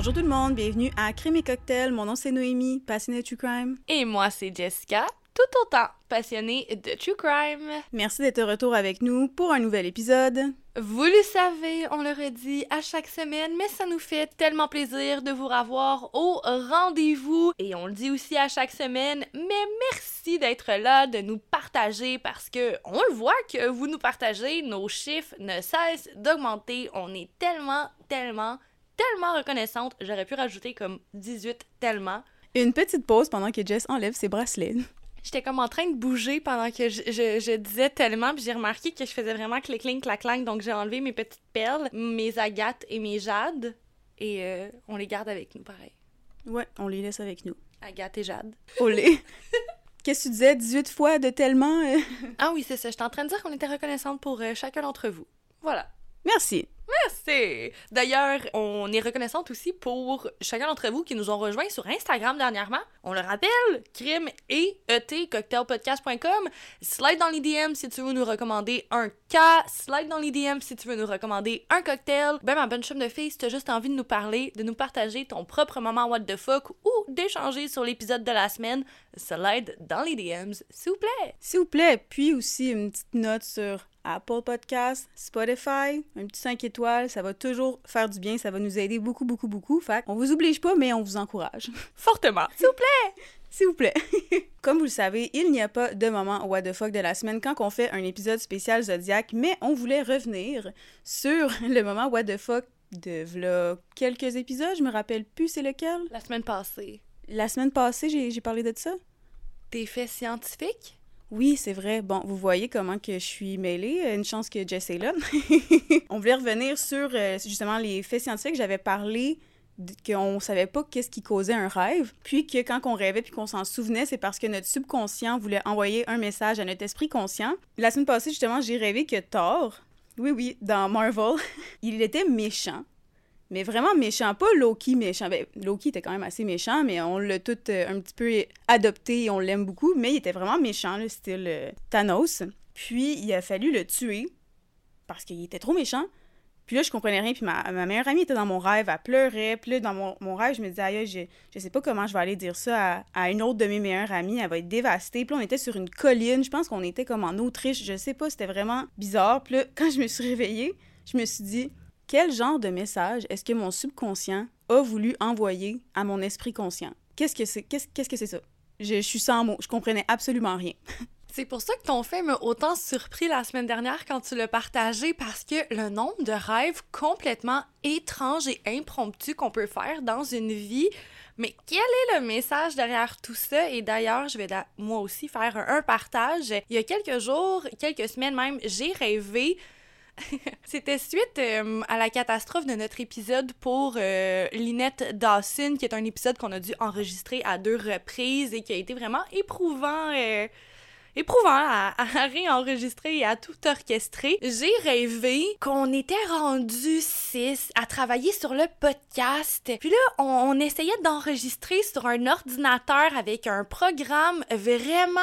Bonjour tout le monde, bienvenue à Crime et Cocktail. Mon nom c'est Noémie, passionnée de True Crime. Et moi, c'est Jessica, tout autant passionnée de True Crime. Merci d'être de retour avec nous pour un nouvel épisode. Vous le savez, on le redit à chaque semaine, mais ça nous fait tellement plaisir de vous revoir au rendez-vous. Et on le dit aussi à chaque semaine, mais merci d'être là, de nous partager parce que on le voit que vous nous partagez, nos chiffres ne cessent d'augmenter. On est tellement, tellement, tellement reconnaissante. J'aurais pu rajouter comme 18 tellement. Une petite pause pendant que Jess enlève ses bracelets. J'étais comme en train de bouger pendant que je, je, je disais tellement, puis j'ai remarqué que je faisais vraiment clic clac clac donc j'ai enlevé mes petites perles, mes agates et mes jades, et euh, on les garde avec nous pareil. Ouais, on les laisse avec nous. Agathe et jade. Olé! Qu'est-ce que tu disais 18 fois de tellement? euh? Ah oui, c'est ça. J'étais en train de dire qu'on était reconnaissante pour euh, chacun d'entre vous. Voilà. Merci. Merci! D'ailleurs, on est reconnaissante aussi pour chacun d'entre vous qui nous ont rejoints sur Instagram dernièrement. On le rappelle, crime et et cocktailpodcast.com. Slide dans les si tu veux nous recommander un cas. Slide dans les si tu veux nous recommander un cocktail. Ben, ma bonne chum de fille, si t'as juste envie de nous parler, de nous partager ton propre moment what the fuck ou d'échanger sur l'épisode de la semaine, slide dans les DMs, s'il vous plaît. S'il vous plaît, puis aussi une petite note sur Apple Podcast, Spotify, un petit 5 étoiles, ça va toujours faire du bien, ça va nous aider beaucoup, beaucoup, beaucoup. Fait on vous oblige pas, mais on vous encourage. Fortement. S'il vous plaît! S'il vous plaît. Comme vous le savez, il n'y a pas de moment what the fuck de la semaine quand on fait un épisode spécial Zodiac, mais on voulait revenir sur le moment what the fuck de v'là quelques épisodes, je me rappelle plus c'est lequel. La semaine passée, La semaine passée, j'ai j'ai parlé de ça. des faits scientifiques? Oui, c'est vrai. Bon, vous voyez comment que je suis mêlée. Une chance que Jess est là. on voulait revenir sur euh, justement les faits scientifiques. J'avais parlé qu'on savait pas qu'est-ce qui causait un rêve, puis que quand on rêvait puis qu'on s'en souvenait, c'est parce que notre subconscient voulait envoyer un message à notre esprit conscient. La semaine passée, justement, j'ai rêvé que Thor, oui, oui, dans Marvel, il était méchant. Mais vraiment méchant, pas Loki méchant. Ben, Loki était quand même assez méchant, mais on l'a tout euh, un petit peu adopté et on l'aime beaucoup. Mais il était vraiment méchant, le style euh, Thanos. Puis il a fallu le tuer parce qu'il était trop méchant. Puis là, je comprenais rien. Puis ma, ma meilleure amie était dans mon rêve, elle pleurait. Puis là, dans mon, mon rêve, je me disais, aïe, je, je sais pas comment je vais aller dire ça à, une autre de mes meilleures amies. Elle va être dévastée. Puis on était sur une colline. Je pense qu'on était comme en Autriche. Je sais pas, c'était vraiment bizarre. Puis là, quand je me suis réveillée, je me suis dit, quel genre de message est-ce que mon subconscient a voulu envoyer à mon esprit conscient? Qu'est-ce que c'est qu'est-ce, que c'est ça? Je, suis sans mots. Je comprenais absolument rien. C'est pour ça que ton fait m'a autant surpris la semaine dernière quand tu l'as partagé parce que le nombre de rêves complètement étranges et impromptus qu'on peut faire dans une vie. Mais quel est le message derrière tout ça? Et d'ailleurs, je vais moi aussi faire un partage. Il y a quelques jours, quelques semaines même, j'ai rêvé. C'était suite euh, à la catastrophe de notre épisode pour euh, Lynette Dawson, qui est un épisode qu'on a dû enregistrer à deux reprises et qui a été vraiment éprouvant. euh, éprouvant à, à réenregistrer et à tout orchestrer. J'ai rêvé qu'on était rendu six à travailler sur le podcast. Puis là, on, essayait d'enregistrer sur un ordinateur avec un programme vraiment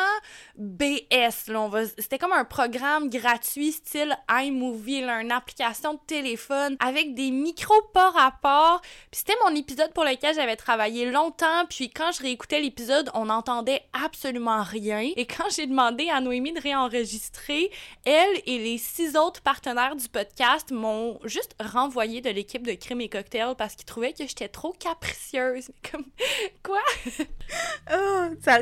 BS. C'était comme un programme gratuit style iMovie, une application de téléphone avec des micros pas rapport. Puis c'était mon épisode pour lequel j'avais travaillé longtemps. Puis quand je réécoutais l'épisode, on n'entendait absolument rien. Et quand j'ai à Noémie de réenregistrer, elle et les six autres partenaires du podcast m'ont juste renvoyé de l'équipe de Crime et Cocktail parce qu'ils trouvaient que j'étais trop capricieuse. Mais Comme, quoi? Oh, ça,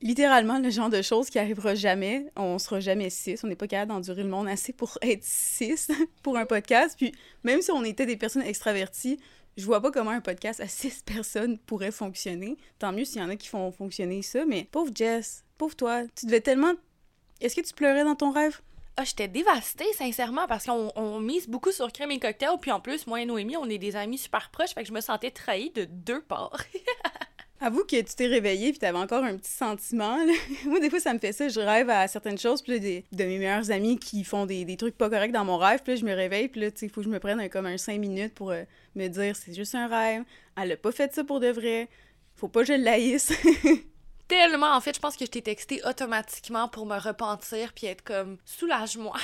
littéralement le genre de choses qui arrivera jamais. On sera jamais six. On n'est pas capable d'endurer le monde assez pour être six pour un podcast. Puis même si on était des personnes extraverties, je vois pas comment un podcast à six personnes pourrait fonctionner. Tant mieux s'il y en a qui font fonctionner ça. Mais pauvre Jess, pauvre toi, tu devais tellement. Est-ce que tu pleurais dans ton rêve? Ah, j'étais dévastée, sincèrement, parce qu'on on mise beaucoup sur Crème et Cocktail, puis en plus, moi et Noémie, on est des amis super proches, fait que je me sentais trahie de deux parts. Avoue que tu t'es réveillée puis t'avais encore un petit sentiment. là. Moi, des fois, ça me fait ça. Je rêve à certaines choses. Puis là, des, de mes meilleurs amis qui font des, des trucs pas corrects dans mon rêve. Puis là, je me réveille. Puis là, tu sais, il faut que je me prenne un, comme un 5 minutes pour euh, me dire c'est juste un rêve. Elle a pas fait ça pour de vrai. Faut pas que je l'haïsse. Tellement, en fait, je pense que je t'ai texté automatiquement pour me repentir puis être comme soulage-moi.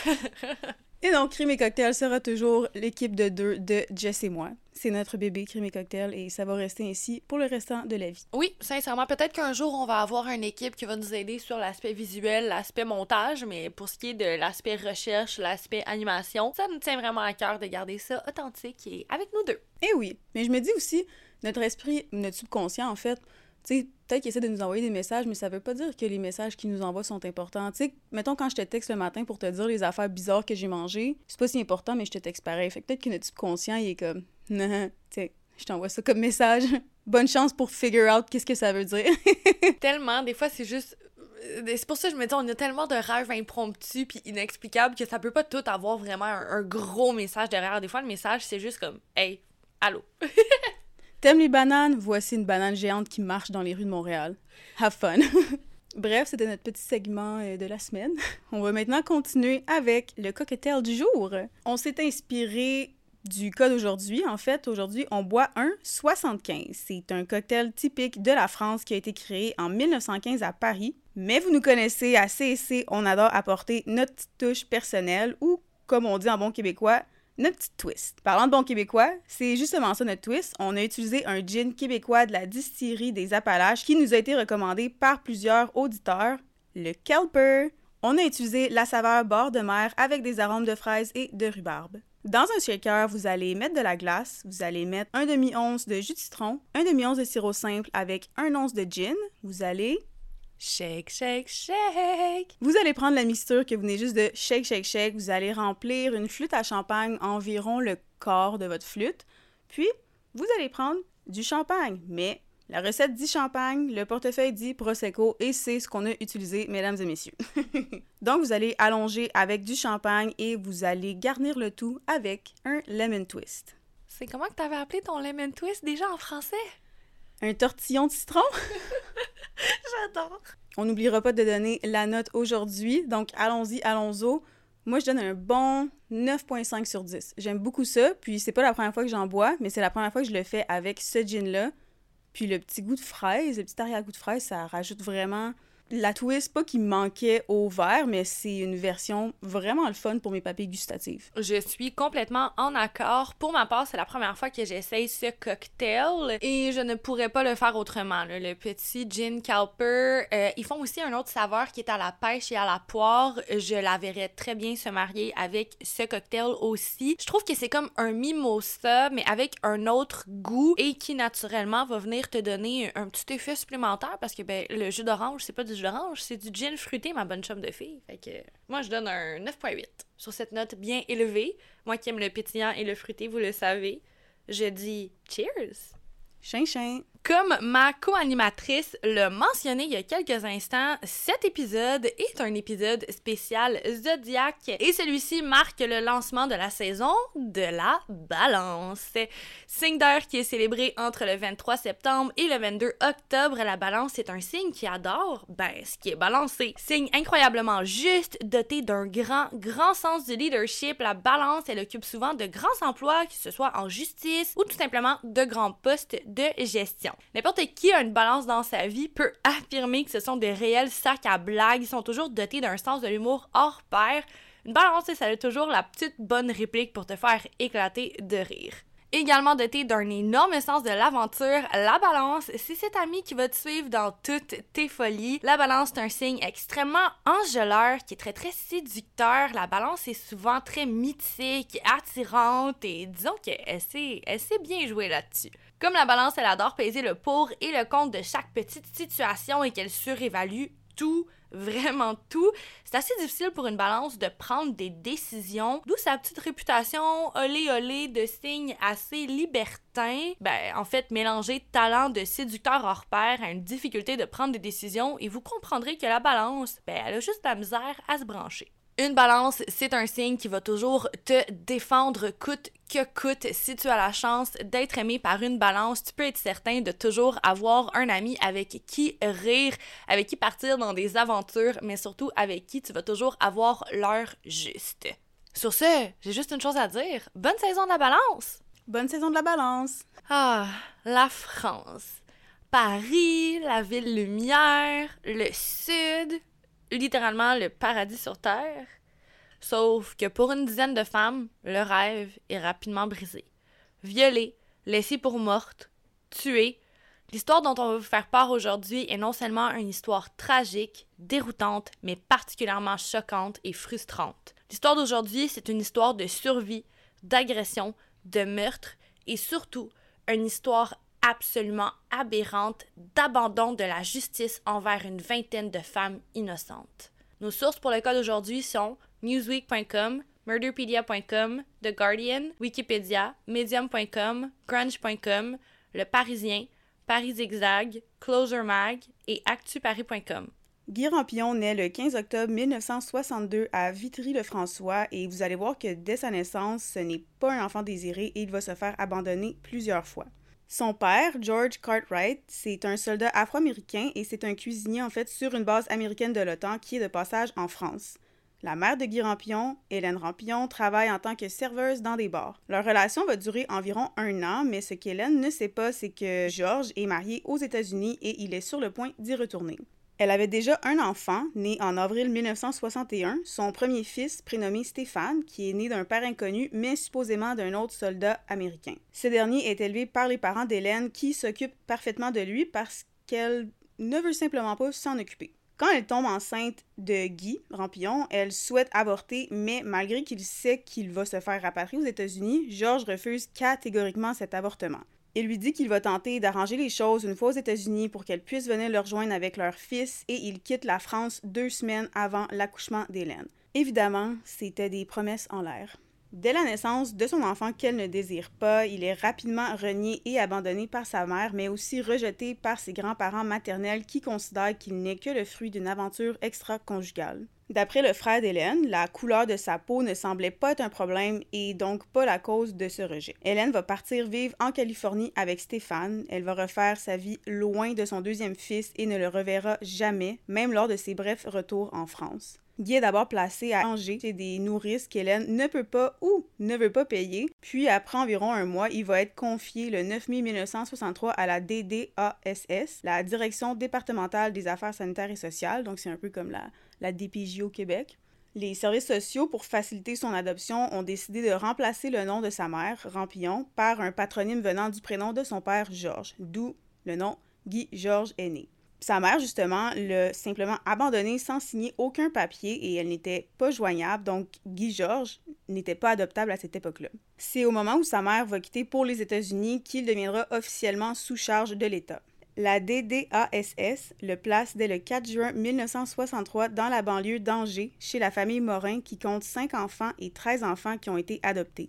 Et donc, Crime et Cocktail sera toujours l'équipe de deux de Jess et moi. C'est notre bébé Crime et Cocktail et ça va rester ainsi pour le restant de la vie. Oui, sincèrement, peut-être qu'un jour on va avoir une équipe qui va nous aider sur l'aspect visuel, l'aspect montage, mais pour ce qui est de l'aspect recherche, l'aspect animation, ça nous tient vraiment à cœur de garder ça authentique et avec nous deux. Et oui, mais je me dis aussi, notre esprit, notre subconscient en fait, tu sais, peut-être qu'ils essaient de nous envoyer des messages, mais ça veut pas dire que les messages qu'ils nous envoient sont importants. Tu sais, mettons quand je te texte le matin pour te dire les affaires bizarres que j'ai mangées, c'est pas si important, mais je te texte pareil. Fait que peut-être que notre subconscient, il est comme, non, tu sais, je t'envoie ça comme message. Bonne chance pour figure out qu'est-ce que ça veut dire. tellement, des fois, c'est juste. Euh, C'est pour ça que je me dis, on a tellement de rêves impromptus puis inexplicables que ça peut pas tout avoir vraiment un, un gros message derrière. Des fois, le message, c'est juste comme, hey, allô? T'aimes les bananes? Voici une banane géante qui marche dans les rues de Montréal. Have fun! Bref, c'était notre petit segment euh, de la semaine. On va maintenant continuer avec le cocktail du jour. On s'est inspiré du cas d'aujourd'hui. En fait, aujourd'hui, on boit un 75. C'est un cocktail typique de la France qui a été créé en 1915 à Paris. Mais vous nous connaissez à CSC, on adore apporter notre touche personnelle ou, comme on dit en bon québécois, notre petite twist. Parlant de bon québécois, c'est justement ça notre twist. On a utilisé un gin québécois de la distillerie des Appalaches qui nous a été recommandé par plusieurs auditeurs, le Kelper. On a utilisé la saveur bord de mer avec des arômes de fraises et de rhubarbe. Dans un shaker, vous allez mettre de la glace, vous allez mettre un demi-once de jus de citron, un demi-once de sirop simple avec un once de gin, vous allez Shake, shake, shake. Vous allez prendre la mixture que vous venez juste de shake, shake, shake. Vous allez remplir une flûte à champagne environ le quart de votre flûte. Puis, vous allez prendre du champagne. Mais la recette dit champagne, le portefeuille dit prosecco et c'est ce qu'on a utilisé, mesdames et messieurs. Donc, vous allez allonger avec du champagne et vous allez garnir le tout avec un lemon twist. C'est comment que t'avais appelé ton lemon twist déjà en français? Un tortillon de citron? J'adore. On n'oubliera pas de donner la note aujourd'hui. Donc, allons-y, allons-y. Moi, je donne un bon 9.5 sur 10. J'aime beaucoup ça. Puis, c'est pas la première fois que j'en bois, mais c'est la première fois que je le fais avec ce gin-là. Puis, le petit goût de fraise, le petit arrière-goût de fraise, ça rajoute vraiment la twist, pas qui manquait au verre, mais c'est une version vraiment le fun pour mes papilles gustatives. Je suis complètement en accord. Pour ma part, c'est la première fois que j'essaye ce cocktail et je ne pourrais pas le faire autrement. Le petit gin Calper. Euh, ils font aussi un autre saveur qui est à la pêche et à la poire. Je la verrais très bien se marier avec ce cocktail aussi. Je trouve que c'est comme un mimosa, mais avec un autre goût et qui naturellement va venir te donner un petit effet supplémentaire parce que ben, le jus d'orange, c'est pas du c'est du gin fruité, ma bonne chum de fille. Fait que moi, je donne un 9.8 sur cette note bien élevée. Moi qui aime le pétillant et le fruité, vous le savez, je dis cheers! Chin chin! Comme ma co-animatrice l'a mentionné il y a quelques instants, cet épisode est un épisode spécial Zodiac et celui-ci marque le lancement de la saison de la balance. Signe d'heure qui est célébré entre le 23 septembre et le 22 octobre, la balance est un signe qui adore, ben, ce qui est balancé. Signe incroyablement juste, doté d'un grand, grand sens du leadership, la balance, elle occupe souvent de grands emplois, que ce soit en justice ou tout simplement de grands postes de gestion. N'importe qui a une balance dans sa vie peut affirmer que ce sont des réels sacs à blagues. Ils sont toujours dotés d'un sens de l'humour hors pair. Une balance, ça a toujours la petite bonne réplique pour te faire éclater de rire. Également doté d'un énorme sens de l'aventure, la balance, c'est cet ami qui va te suivre dans toutes tes folies. La balance, c'est un signe extrêmement enjôleur qui est très très séducteur. La balance est souvent très mythique, attirante et disons qu'elle sait, elle sait bien jouer là-dessus. Comme la balance, elle adore peser le pour et le contre de chaque petite situation et qu'elle surévalue tout, vraiment tout, c'est assez difficile pour une balance de prendre des décisions, d'où sa petite réputation olé olé de signe assez libertin. Ben, en fait, mélanger talent de séducteur hors pair à une difficulté de prendre des décisions et vous comprendrez que la balance, ben, elle a juste la misère à se brancher. Une balance, c'est un signe qui va toujours te défendre coûte que coûte. Si tu as la chance d'être aimé par une balance, tu peux être certain de toujours avoir un ami avec qui rire, avec qui partir dans des aventures, mais surtout avec qui tu vas toujours avoir l'heure juste. Sur ce, j'ai juste une chose à dire. Bonne saison de la balance! Bonne saison de la balance! Ah, la France. Paris, la ville lumière, le sud, littéralement le paradis sur terre. Sauf que pour une dizaine de femmes, le rêve est rapidement brisé. Violées, laissées pour mortes, tuées, l'histoire dont on va vous faire part aujourd'hui est non seulement une histoire tragique, déroutante, mais particulièrement choquante et frustrante. L'histoire d'aujourd'hui, c'est une histoire de survie, d'agression, de meurtre et surtout une histoire absolument aberrante d'abandon de la justice envers une vingtaine de femmes innocentes. Nos sources pour le cas d'aujourd'hui sont newsweek.com, murderpedia.com, The Guardian, Wikipédia, medium.com, grunge.com, Le Parisien, Paris Zigzag, Closer Mag et actuparis.com. Guy Rampillon naît le 15 octobre 1962 à Vitry-le-François et vous allez voir que dès sa naissance, ce n'est pas un enfant désiré et il va se faire abandonner plusieurs fois. Son père, George Cartwright, c'est un soldat afro-américain et c'est un cuisinier en fait sur une base américaine de l'OTAN qui est de passage en France. La mère de Guy Rampillon, Hélène Rampillon, travaille en tant que serveuse dans des bars. Leur relation va durer environ un an, mais ce qu'Hélène ne sait pas, c'est que George est marié aux États-Unis et il est sur le point d'y retourner. Elle avait déjà un enfant, né en avril 1961, son premier fils, prénommé Stéphane, qui est né d'un père inconnu, mais supposément d'un autre soldat américain. Ce dernier est élevé par les parents d'Hélène, qui s'occupent parfaitement de lui parce qu'elle ne veut simplement pas s'en occuper. Quand elle tombe enceinte de Guy Rampillon, elle souhaite avorter, mais malgré qu'il sait qu'il va se faire rapatrier aux États-Unis, Georges refuse catégoriquement cet avortement. Il lui dit qu'il va tenter d'arranger les choses une fois aux États-Unis pour qu'elle puisse venir le rejoindre avec leur fils et il quitte la France deux semaines avant l'accouchement d'Hélène. Évidemment, c'était des promesses en l'air. Dès la naissance de son enfant qu'elle ne désire pas, il est rapidement renié et abandonné par sa mère, mais aussi rejeté par ses grands-parents maternels qui considèrent qu'il n'est que le fruit d'une aventure extra-conjugale. D'après le frère d'Hélène, la couleur de sa peau ne semblait pas être un problème et donc pas la cause de ce rejet. Hélène va partir vivre en Californie avec Stéphane. Elle va refaire sa vie loin de son deuxième fils et ne le reverra jamais, même lors de ses brefs retours en France. Guy est d'abord placé à Angers chez des nourrices qu'Hélène ne peut pas ou ne veut pas payer. Puis, après environ un mois, il va être confié le 9 mai 1963 à la DDASS, la Direction départementale des affaires sanitaires et sociales. Donc, c'est un peu comme la, la DPJ au Québec. Les services sociaux, pour faciliter son adoption, ont décidé de remplacer le nom de sa mère, Rampillon, par un patronyme venant du prénom de son père, Georges, d'où le nom Guy Georges est né. Sa mère, justement, l'a simplement abandonnée sans signer aucun papier et elle n'était pas joignable, donc Guy Georges n'était pas adoptable à cette époque-là. C'est au moment où sa mère va quitter pour les États-Unis qu'il deviendra officiellement sous charge de l'État. La DDASS le place dès le 4 juin 1963 dans la banlieue d'Angers, chez la famille Morin qui compte 5 enfants et 13 enfants qui ont été adoptés.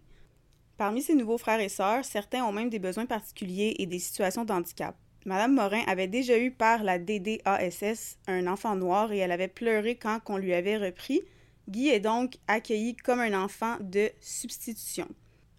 Parmi ses nouveaux frères et sœurs, certains ont même des besoins particuliers et des situations d'handicap. Madame Morin avait déjà eu par la DDASS un enfant noir et elle avait pleuré quand on lui avait repris. Guy est donc accueilli comme un enfant de substitution.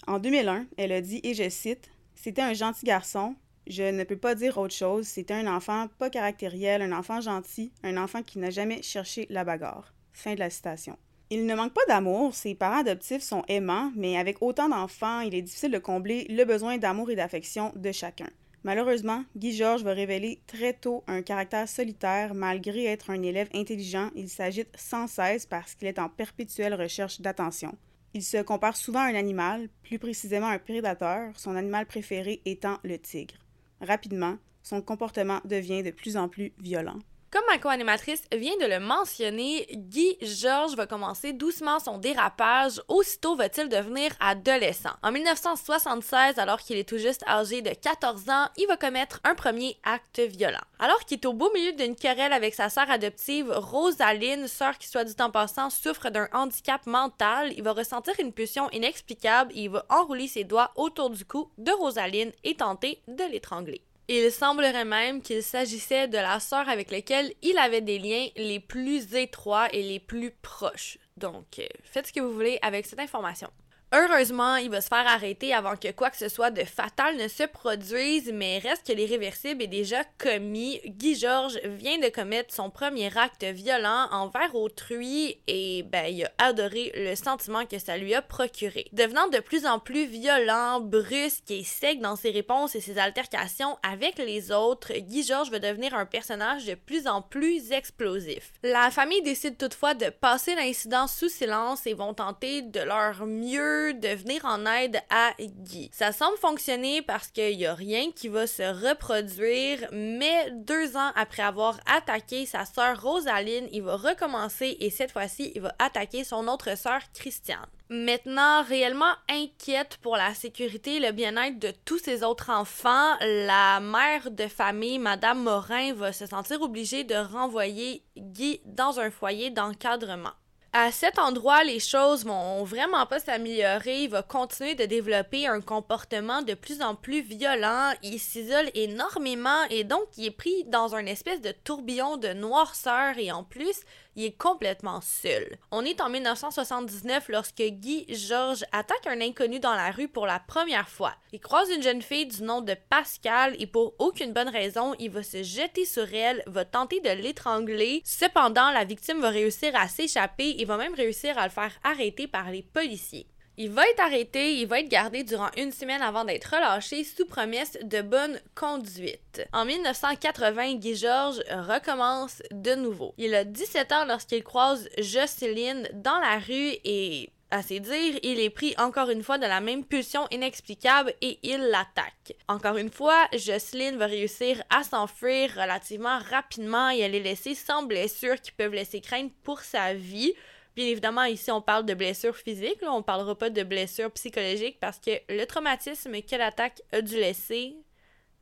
En 2001, elle a dit, et je cite, C'était un gentil garçon, je ne peux pas dire autre chose, c'était un enfant pas caractériel, un enfant gentil, un enfant qui n'a jamais cherché la bagarre. Fin de la citation. Il ne manque pas d'amour, ses parents adoptifs sont aimants, mais avec autant d'enfants, il est difficile de combler le besoin d'amour et d'affection de chacun. Malheureusement, Guy Georges va révéler très tôt un caractère solitaire. Malgré être un élève intelligent, il s'agite sans cesse parce qu'il est en perpétuelle recherche d'attention. Il se compare souvent à un animal, plus précisément un prédateur, son animal préféré étant le tigre. Rapidement, son comportement devient de plus en plus violent. Comme ma co-animatrice vient de le mentionner, Guy Georges va commencer doucement son dérapage. Aussitôt va-t-il devenir adolescent. En 1976, alors qu'il est tout juste âgé de 14 ans, il va commettre un premier acte violent. Alors qu'il est au beau milieu d'une querelle avec sa sœur adoptive, Rosaline, sœur qui soit dit en passant souffre d'un handicap mental, il va ressentir une pulsion inexplicable et il va enrouler ses doigts autour du cou de Rosaline et tenter de l'étrangler. Il semblerait même qu'il s'agissait de la sœur avec laquelle il avait des liens les plus étroits et les plus proches. Donc, euh, faites ce que vous voulez avec cette information. Heureusement, il va se faire arrêter avant que quoi que ce soit de fatal ne se produise, mais reste que l'irréversible est déjà commis. Guy Georges vient de commettre son premier acte violent envers autrui et ben il a adoré le sentiment que ça lui a procuré. Devenant de plus en plus violent, brusque et sec dans ses réponses et ses altercations avec les autres, Guy Georges va devenir un personnage de plus en plus explosif. La famille décide toutefois de passer l'incident sous silence et vont tenter de leur mieux de venir en aide à Guy. Ça semble fonctionner parce qu'il n'y a rien qui va se reproduire, mais deux ans après avoir attaqué sa sœur Rosaline, il va recommencer et cette fois-ci, il va attaquer son autre sœur Christiane. Maintenant, réellement inquiète pour la sécurité et le bien-être de tous ses autres enfants, la mère de famille, Madame Morin, va se sentir obligée de renvoyer Guy dans un foyer d'encadrement. À cet endroit, les choses vont vraiment pas s'améliorer. Il va continuer de développer un comportement de plus en plus violent. Il s'isole énormément et donc il est pris dans un espèce de tourbillon de noirceur et en plus, il est complètement seul. On est en 1979 lorsque Guy Georges attaque un inconnu dans la rue pour la première fois. Il croise une jeune fille du nom de Pascal et pour aucune bonne raison, il va se jeter sur elle, va tenter de l'étrangler. Cependant, la victime va réussir à s'échapper et va même réussir à le faire arrêter par les policiers. Il va être arrêté, il va être gardé durant une semaine avant d'être relâché sous promesse de bonne conduite. En 1980, Guy Georges recommence de nouveau. Il a 17 ans lorsqu'il croise Jocelyne dans la rue et à ses dires, il est pris encore une fois de la même pulsion inexplicable et il l'attaque. Encore une fois, Jocelyne va réussir à s'enfuir relativement rapidement et elle est laissée sans blessures qui peuvent laisser craindre pour sa vie. Bien évidemment, ici, on parle de blessures physiques, là, on parlera pas de blessures psychologiques parce que le traumatisme que l'attaque a dû laisser.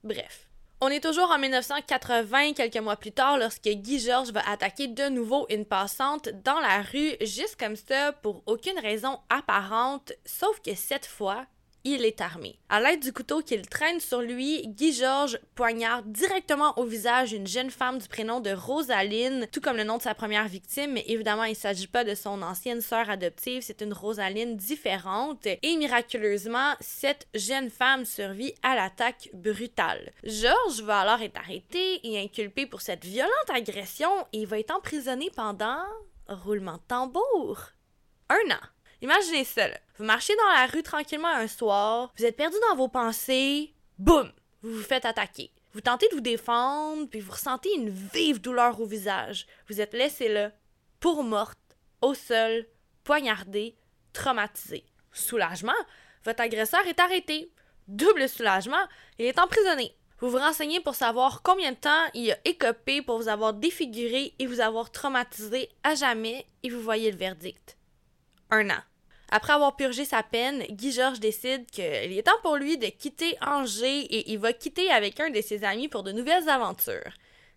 Bref. On est toujours en 1980, quelques mois plus tard, lorsque Guy Georges va attaquer de nouveau une passante dans la rue, juste comme ça, pour aucune raison apparente, sauf que cette fois, il est armé. À l'aide du couteau qu'il traîne sur lui, Guy Georges poignarde directement au visage une jeune femme du prénom de Rosaline, tout comme le nom de sa première victime, mais évidemment il s'agit pas de son ancienne sœur adoptive, c'est une Rosaline différente et miraculeusement, cette jeune femme survit à l'attaque brutale. Georges va alors être arrêté et inculpé pour cette violente agression et va être emprisonné pendant roulement de tambour. Un an. Imaginez ça, Vous marchez dans la rue tranquillement un soir, vous êtes perdu dans vos pensées, boum! Vous vous faites attaquer. Vous tentez de vous défendre, puis vous ressentez une vive douleur au visage. Vous êtes laissé là, pour morte, au sol, poignardé, traumatisé. Soulagement, votre agresseur est arrêté. Double soulagement, il est emprisonné. Vous vous renseignez pour savoir combien de temps il a écopé pour vous avoir défiguré et vous avoir traumatisé à jamais et vous voyez le verdict un an. Après avoir purgé sa peine, Guy Georges décide qu'il est temps pour lui de quitter Angers et il va quitter avec un de ses amis pour de nouvelles aventures.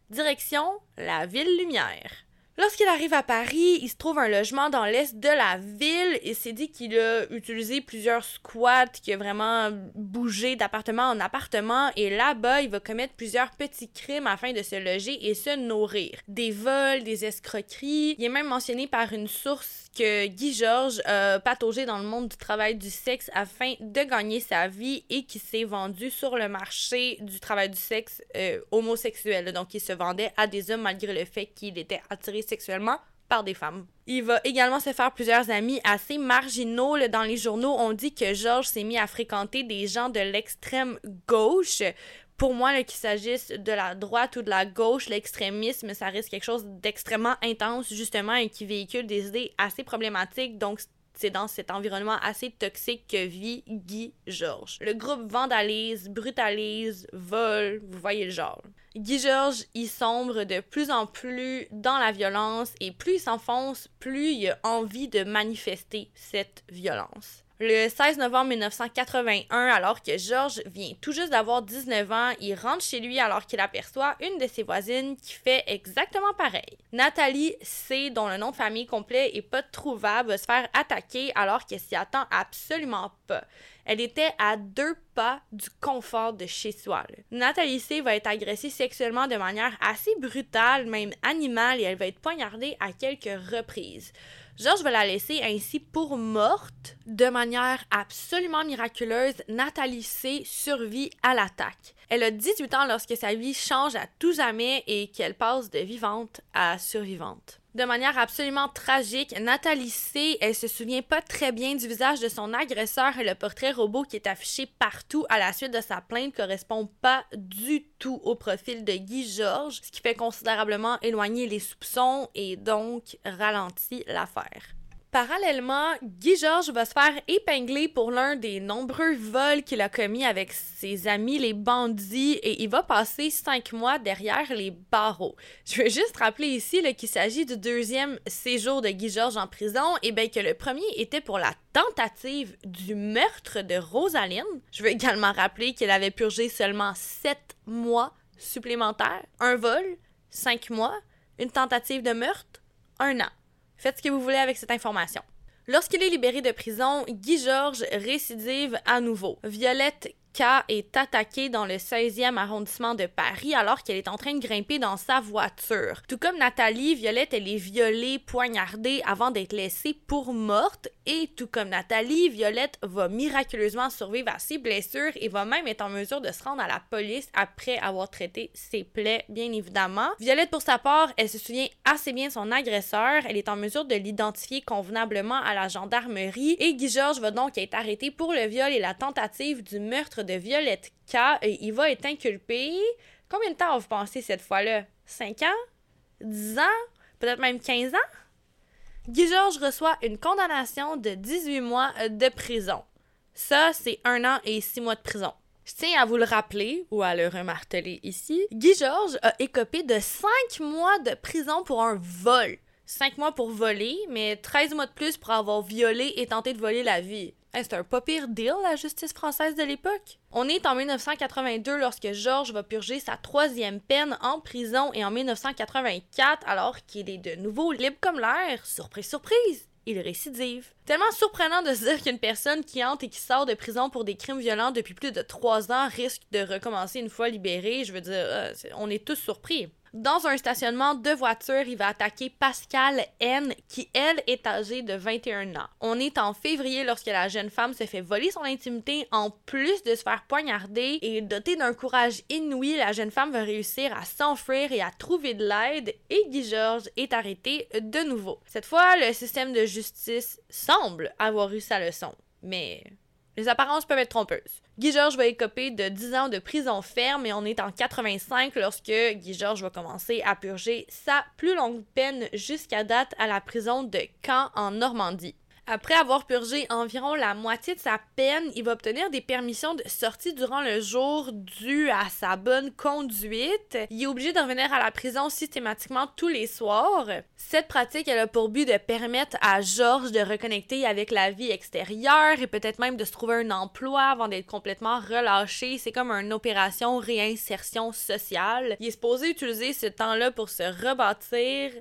Direction la ville lumière. Lorsqu'il arrive à Paris, il se trouve un logement dans l'est de la ville et s'est dit qu'il a utilisé plusieurs squats, qu'il a vraiment bougé d'appartement en appartement et là-bas, il va commettre plusieurs petits crimes afin de se loger et se nourrir. Des vols, des escroqueries. Il est même mentionné par une source que Guy Georges a pataugé dans le monde du travail du sexe afin de gagner sa vie et qui s'est vendu sur le marché du travail du sexe euh, homosexuel. Donc, il se vendait à des hommes malgré le fait qu'il était attiré sexuellement par des femmes. Il va également se faire plusieurs amis assez marginaux. Dans les journaux, on dit que Georges s'est mis à fréquenter des gens de l'extrême gauche pour moi, qu'il s'agisse de la droite ou de la gauche, l'extrémisme, ça reste quelque chose d'extrêmement intense, justement, et qui véhicule des idées assez problématiques. Donc, c'est dans cet environnement assez toxique que vit Guy Georges. Le groupe vandalise, brutalise, vole, vous voyez le genre. Guy Georges, il sombre de plus en plus dans la violence et plus il s'enfonce, plus il a envie de manifester cette violence. Le 16 novembre 1981, alors que Georges vient tout juste d'avoir 19 ans, il rentre chez lui alors qu'il aperçoit une de ses voisines qui fait exactement pareil. Nathalie C, dont le nom de famille complet est pas trouvable, va se faire attaquer alors qu'elle s'y attend absolument pas. Elle était à deux pas du confort de chez soi. Nathalie C va être agressée sexuellement de manière assez brutale, même animale, et elle va être poignardée à quelques reprises. Georges va la laisser ainsi pour morte. De manière absolument miraculeuse, Nathalie C survit à l'attaque. Elle a 18 ans lorsque sa vie change à tout jamais et qu'elle passe de vivante à survivante. De manière absolument tragique, Nathalie C, elle se souvient pas très bien du visage de son agresseur et le portrait robot qui est affiché partout à la suite de sa plainte correspond pas du tout au profil de Guy Georges, ce qui fait considérablement éloigner les soupçons et donc ralentit l'affaire. Parallèlement, Guy Georges va se faire épingler pour l'un des nombreux vols qu'il a commis avec ses amis les bandits et il va passer cinq mois derrière les barreaux. Je veux juste rappeler ici qu'il s'agit du deuxième séjour de Guy Georges en prison et bien que le premier était pour la tentative du meurtre de Rosaline. Je veux également rappeler qu'il avait purgé seulement sept mois supplémentaires, un vol, cinq mois, une tentative de meurtre, un an. Faites ce que vous voulez avec cette information. Lorsqu'il est libéré de prison, Guy Georges récidive à nouveau. Violette K est attaquée dans le 16e arrondissement de Paris alors qu'elle est en train de grimper dans sa voiture. Tout comme Nathalie, Violette, elle est violée, poignardée avant d'être laissée pour morte. Et tout comme Nathalie, Violette va miraculeusement survivre à ses blessures et va même être en mesure de se rendre à la police après avoir traité ses plaies, bien évidemment. Violette, pour sa part, elle se souvient assez bien de son agresseur. Elle est en mesure de l'identifier convenablement à la gendarmerie. Et Guy Georges va donc être arrêté pour le viol et la tentative du meurtre de Violette K. Et il va être inculpé. Combien de temps vous pensez cette fois-là? 5 ans? 10 ans? Peut-être même 15 ans? Guy Georges reçoit une condamnation de 18 mois de prison. Ça, c'est un an et six mois de prison. Je tiens à vous le rappeler ou à le remarteler ici. Guy Georges a écopé de 5 mois de prison pour un vol. 5 mois pour voler, mais 13 mois de plus pour avoir violé et tenté de voler la vie. C'est un pas pire deal, la justice française de l'époque. On est en 1982 lorsque Georges va purger sa troisième peine en prison et en 1984, alors qu'il est de nouveau libre comme l'air, surprise, surprise, il récidive. Tellement surprenant de se dire qu'une personne qui entre et qui sort de prison pour des crimes violents depuis plus de trois ans risque de recommencer une fois libéré. Je veux dire, euh, on est tous surpris. Dans un stationnement de voiture, il va attaquer Pascal N, qui elle est âgée de 21 ans. On est en février lorsque la jeune femme se fait voler son intimité en plus de se faire poignarder et dotée d'un courage inouï, la jeune femme va réussir à s'enfuir et à trouver de l'aide et Guy Georges est arrêté de nouveau. Cette fois, le système de justice semble avoir eu sa leçon. Mais les apparences peuvent être trompeuses. Guy Georges va écoper de 10 ans de prison ferme et on est en 85 lorsque Guy Georges va commencer à purger sa plus longue peine jusqu'à date à la prison de Caen en Normandie. Après avoir purgé environ la moitié de sa peine, il va obtenir des permissions de sortie durant le jour dû à sa bonne conduite. Il est obligé de revenir à la prison systématiquement tous les soirs. Cette pratique, elle a pour but de permettre à Georges de reconnecter avec la vie extérieure et peut-être même de se trouver un emploi avant d'être complètement relâché. C'est comme une opération réinsertion sociale. Il est supposé utiliser ce temps-là pour se rebâtir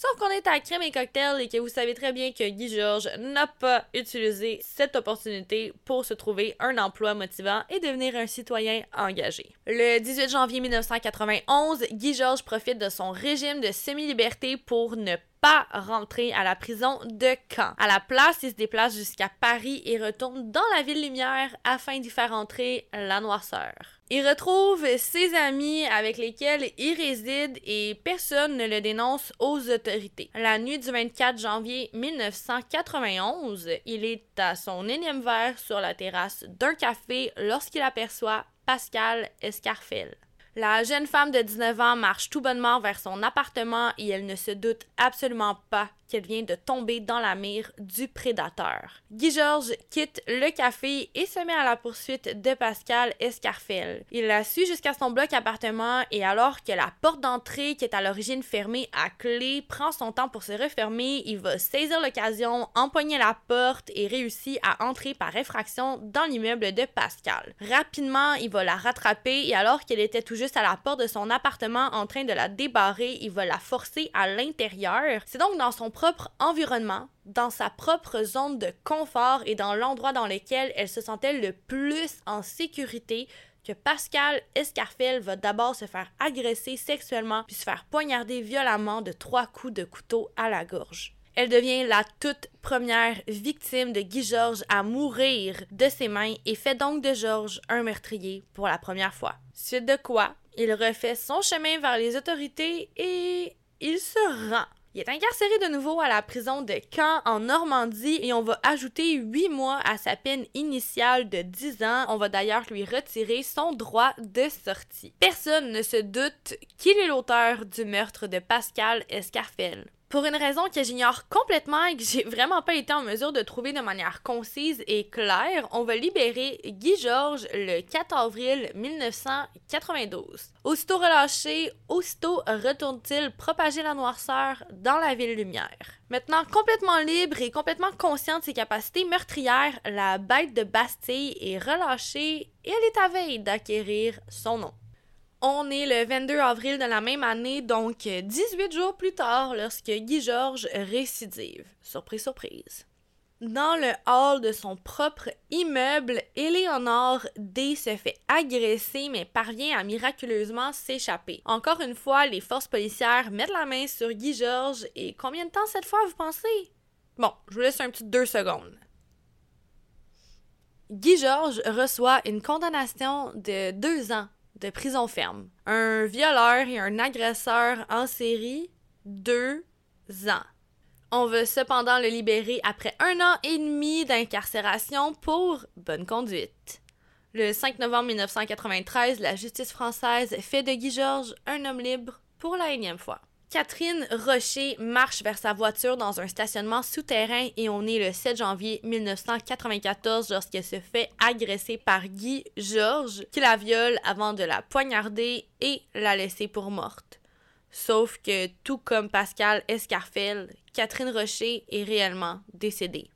Sauf qu'on est à crème et cocktail et que vous savez très bien que Guy Georges n'a pas utilisé cette opportunité pour se trouver un emploi motivant et devenir un citoyen engagé. Le 18 janvier 1991, Guy Georges profite de son régime de semi-liberté pour ne pas rentrer à la prison de Caen. À la place, il se déplace jusqu'à Paris et retourne dans la ville lumière afin d'y faire entrer la noirceur. Il retrouve ses amis avec lesquels il réside et personne ne le dénonce aux autorités. La nuit du 24 janvier 1991, il est à son énième verre sur la terrasse d'un café lorsqu'il aperçoit Pascal Escarfel. La jeune femme de 19 ans marche tout bonnement vers son appartement et elle ne se doute absolument pas qu'elle vient de tomber dans la mire du prédateur. Guy Georges quitte le café et se met à la poursuite de Pascal Escarfel. Il la suit jusqu'à son bloc appartement et alors que la porte d'entrée, qui est à l'origine fermée à clé, prend son temps pour se refermer, il va saisir l'occasion, empoigner la porte et réussit à entrer par effraction dans l'immeuble de Pascal. Rapidement, il va la rattraper et alors qu'elle était tout juste à la porte de son appartement en train de la débarrer, il va la forcer à l'intérieur. C'est donc dans son propre environnement, dans sa propre zone de confort et dans l'endroit dans lequel elle se sentait le plus en sécurité que Pascal Escarfel va d'abord se faire agresser sexuellement puis se faire poignarder violemment de trois coups de couteau à la gorge. Elle devient la toute première victime de Guy Georges à mourir de ses mains et fait donc de Georges un meurtrier pour la première fois. Suite de quoi, il refait son chemin vers les autorités et il se rend il est incarcéré de nouveau à la prison de Caen en Normandie et on va ajouter 8 mois à sa peine initiale de 10 ans. On va d'ailleurs lui retirer son droit de sortie. Personne ne se doute qu'il est l'auteur du meurtre de Pascal Escarfel. Pour une raison que j'ignore complètement et que j'ai vraiment pas été en mesure de trouver de manière concise et claire, on va libérer Guy Georges le 4 avril 1992. Aussitôt relâché, aussitôt retourne-t-il propager la noirceur dans la ville lumière. Maintenant complètement libre et complètement conscient de ses capacités meurtrières, la bête de Bastille est relâchée et elle est à veille d'acquérir son nom. On est le 22 avril de la même année, donc 18 jours plus tard, lorsque Guy Georges récidive. Surprise, surprise. Dans le hall de son propre immeuble, Éléonore D se fait agresser mais parvient à miraculeusement s'échapper. Encore une fois, les forces policières mettent la main sur Guy Georges et combien de temps cette fois vous pensez? Bon, je vous laisse un petit deux secondes. Guy Georges reçoit une condamnation de deux ans de prison ferme. Un violeur et un agresseur en série, deux ans. On veut cependant le libérer après un an et demi d'incarcération pour bonne conduite. Le 5 novembre 1993, la justice française fait de Guy Georges un homme libre pour la énième fois. Catherine Rocher marche vers sa voiture dans un stationnement souterrain et on est le 7 janvier 1994 lorsqu'elle se fait agresser par Guy Georges qui la viole avant de la poignarder et la laisser pour morte. Sauf que tout comme Pascal Escarfel, Catherine Rocher est réellement décédée,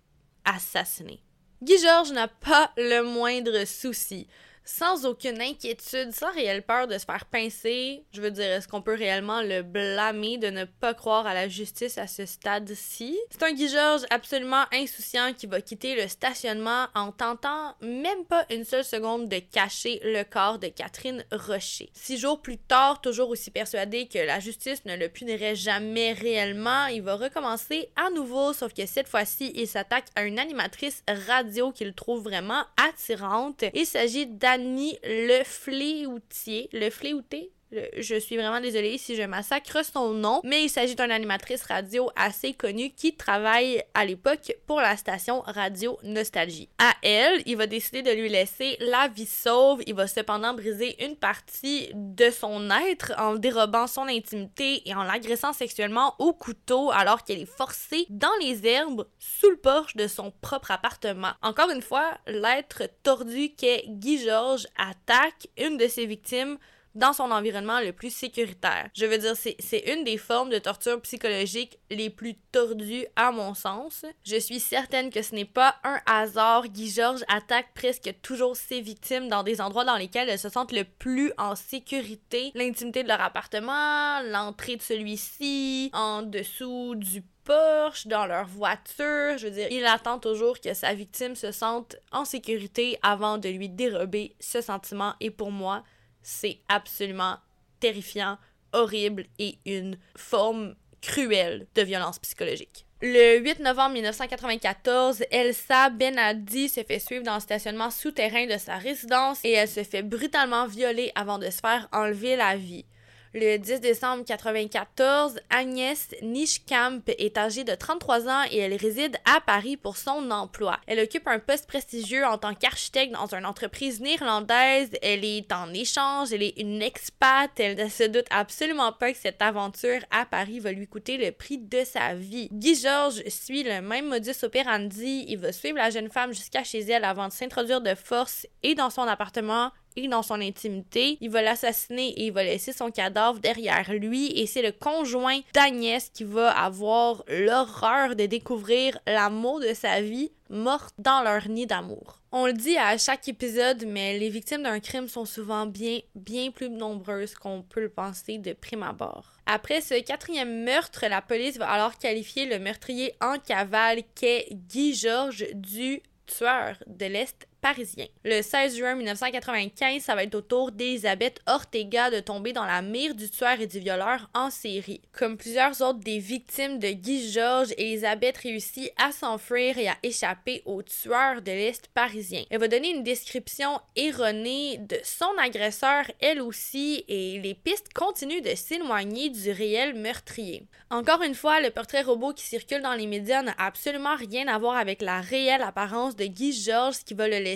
assassinée. Guy Georges n'a pas le moindre souci sans aucune inquiétude, sans réelle peur de se faire pincer. Je veux dire, est-ce qu'on peut réellement le blâmer de ne pas croire à la justice à ce stade-ci? C'est un Guy Georges absolument insouciant qui va quitter le stationnement en tentant même pas une seule seconde de cacher le corps de Catherine Rocher. Six jours plus tard, toujours aussi persuadé que la justice ne le punirait jamais réellement, il va recommencer à nouveau, sauf que cette fois-ci, il s'attaque à une animatrice radio qu'il trouve vraiment attirante. Il s'agit Annie Le Fléoutier. Le Fléouté? Je suis vraiment désolée si je massacre son nom, mais il s'agit d'une animatrice radio assez connue qui travaille à l'époque pour la station Radio Nostalgie. À elle, il va décider de lui laisser la vie sauve. Il va cependant briser une partie de son être en dérobant son intimité et en l'agressant sexuellement au couteau alors qu'elle est forcée dans les herbes sous le porche de son propre appartement. Encore une fois, l'être tordu qu'est Guy Georges attaque une de ses victimes dans son environnement le plus sécuritaire. Je veux dire, c'est une des formes de torture psychologique les plus tordues à mon sens. Je suis certaine que ce n'est pas un hasard. Guy Georges attaque presque toujours ses victimes dans des endroits dans lesquels elles se sentent le plus en sécurité. L'intimité de leur appartement, l'entrée de celui-ci, en dessous du Porsche, dans leur voiture. Je veux dire, il attend toujours que sa victime se sente en sécurité avant de lui dérober ce sentiment. Et pour moi, c'est absolument terrifiant, horrible et une forme cruelle de violence psychologique. Le 8 novembre 1994, Elsa Benadi se fait suivre dans le stationnement souterrain de sa résidence et elle se fait brutalement violer avant de se faire enlever la vie. Le 10 décembre 1994, Agnès Nischkamp est âgée de 33 ans et elle réside à Paris pour son emploi. Elle occupe un poste prestigieux en tant qu'architecte dans une entreprise néerlandaise. Elle est en échange, elle est une expat. Elle ne se doute absolument pas que cette aventure à Paris va lui coûter le prix de sa vie. Guy Georges suit le même modus operandi. Il va suivre la jeune femme jusqu'à chez elle avant de s'introduire de force et dans son appartement et dans son intimité. Il va l'assassiner et il va laisser son cadavre derrière lui. Et c'est le conjoint d'Agnès qui va avoir l'horreur de découvrir l'amour de sa vie morte dans leur nid d'amour. On le dit à chaque épisode, mais les victimes d'un crime sont souvent bien, bien plus nombreuses qu'on peut le penser de prime abord. Après ce quatrième meurtre, la police va alors qualifier le meurtrier en cavale qu'est Guy Georges du tueur de l'Est parisien. Le 16 juin 1995, ça va être au tour d'Elisabeth Ortega de tomber dans la mire du tueur et du violeur en série. Comme plusieurs autres des victimes de Guy Georges, Elisabeth réussit à s'enfuir et à échapper au tueur de l'Est parisien. Elle va donner une description erronée de son agresseur, elle aussi, et les pistes continuent de s'éloigner du réel meurtrier. Encore une fois, le portrait robot qui circule dans les médias n'a absolument rien à voir avec la réelle apparence de Guy Georges, qui va le laisser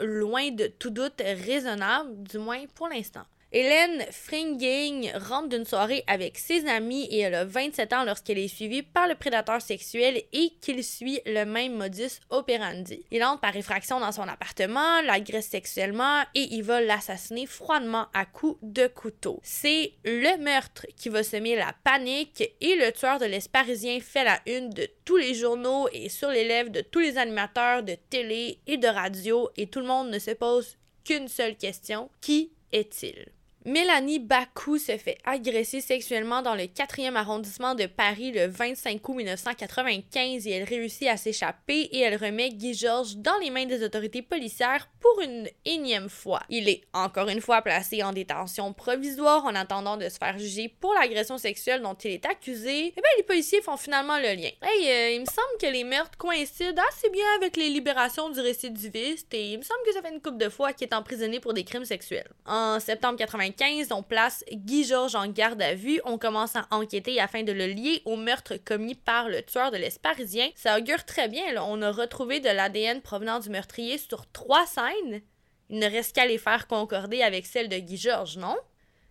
loin de tout doute raisonnable, du moins pour l'instant. Hélène Fringing rentre d'une soirée avec ses amis et elle a 27 ans lorsqu'elle est suivie par le prédateur sexuel et qu'il suit le même modus operandi. Il entre par effraction dans son appartement, l'agresse sexuellement et il va l'assassiner froidement à coups de couteau. C'est le meurtre qui va semer la panique et le tueur de l'Est parisien fait la une de tous les journaux et sur les lèvres de tous les animateurs de télé et de radio et tout le monde ne se pose qu'une seule question. Qui est-il? Mélanie Bakou se fait agresser sexuellement dans le 4e arrondissement de Paris le 25 août 1995 et elle réussit à s'échapper et elle remet Guy Georges dans les mains des autorités policières pour une énième fois. Il est encore une fois placé en détention provisoire en attendant de se faire juger pour l'agression sexuelle dont il est accusé. Et bien les policiers font finalement le lien. Hey, euh, il me semble que les meurtres coïncident assez bien avec les libérations du récidiviste et il me semble que ça fait une couple de fois qu'il est emprisonné pour des crimes sexuels. En septembre 95, on place Guy Georges en garde à vue. On commence à enquêter afin de le lier au meurtre commis par le tueur de l'Est parisien. Ça augure très bien. On a retrouvé de l'ADN provenant du meurtrier sur trois scènes. Il ne reste qu'à les faire concorder avec celle de Guy Georges, non?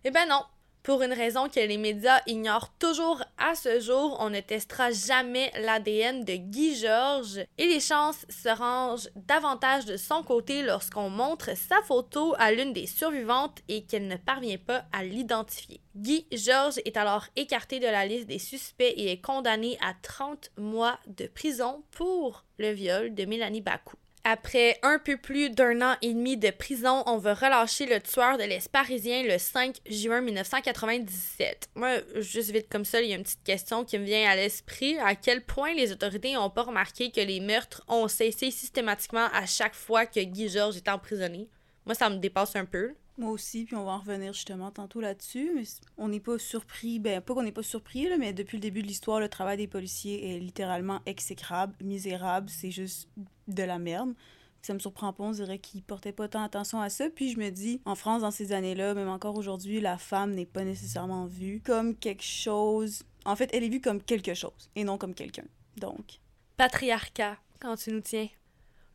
Eh ben non, pour une raison que les médias ignorent toujours à ce jour, on ne testera jamais l'ADN de Guy Georges et les chances se rangent davantage de son côté lorsqu'on montre sa photo à l'une des survivantes et qu'elle ne parvient pas à l'identifier. Guy Georges est alors écarté de la liste des suspects et est condamné à 30 mois de prison pour le viol de Mélanie Bakou. Après un peu plus d'un an et demi de prison, on va relâcher le tueur de l'Est parisien le 5 juin 1997. Moi, juste vite comme ça, il y a une petite question qui me vient à l'esprit. À quel point les autorités n'ont pas remarqué que les meurtres ont cessé systématiquement à chaque fois que Guy Georges est emprisonné? Moi, ça me dépasse un peu. Moi aussi, puis on va en revenir justement tantôt là-dessus. On n'est pas surpris, ben pas qu'on n'est pas surpris, mais depuis le début de l'histoire, le travail des policiers est littéralement exécrable, misérable, c'est juste de la merde. Ça me surprend pas, on dirait qu'ils portaient pas tant attention à ça. Puis je me dis, en France, dans ces années-là, même encore aujourd'hui, la femme n'est pas nécessairement vue comme quelque chose. En fait, elle est vue comme quelque chose et non comme quelqu'un. Donc. Patriarcat, quand tu nous tiens.